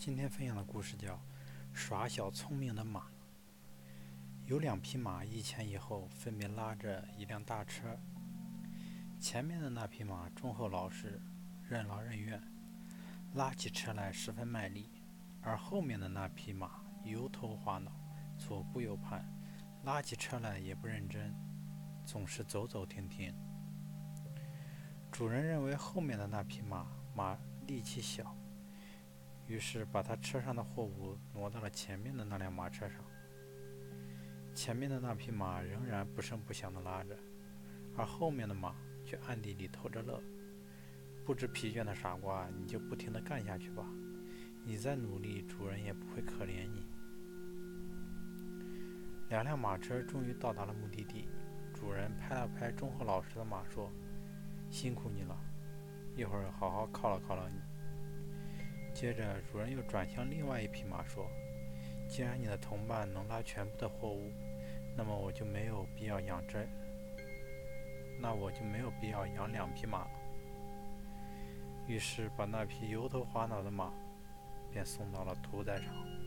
今天分享的故事叫《耍小聪明的马》。有两匹马一前一后，分别拉着一辆大车。前面的那匹马忠厚老实，任劳任怨，拉起车来十分卖力；而后面的那匹马油头滑脑，左顾右盼，拉起车来也不认真，总是走走停停。主人认为后面的那匹马马力气小。于是把他车上的货物挪到了前面的那辆马车上。前面的那匹马仍然不声不响地拉着，而后面的马却暗地里偷着乐。不知疲倦的傻瓜，你就不停地干下去吧。你再努力，主人也不会可怜你。两辆马车终于到达了目的地。主人拍了拍忠厚老实的马，说：“辛苦你了，一会儿好好犒劳犒劳你。”接着，主人又转向另外一匹马说：“既然你的同伴能拉全部的货物，那么我就没有必要养这，那我就没有必要养两匹马。”于是，把那匹油头滑脑的马便送到了屠宰场。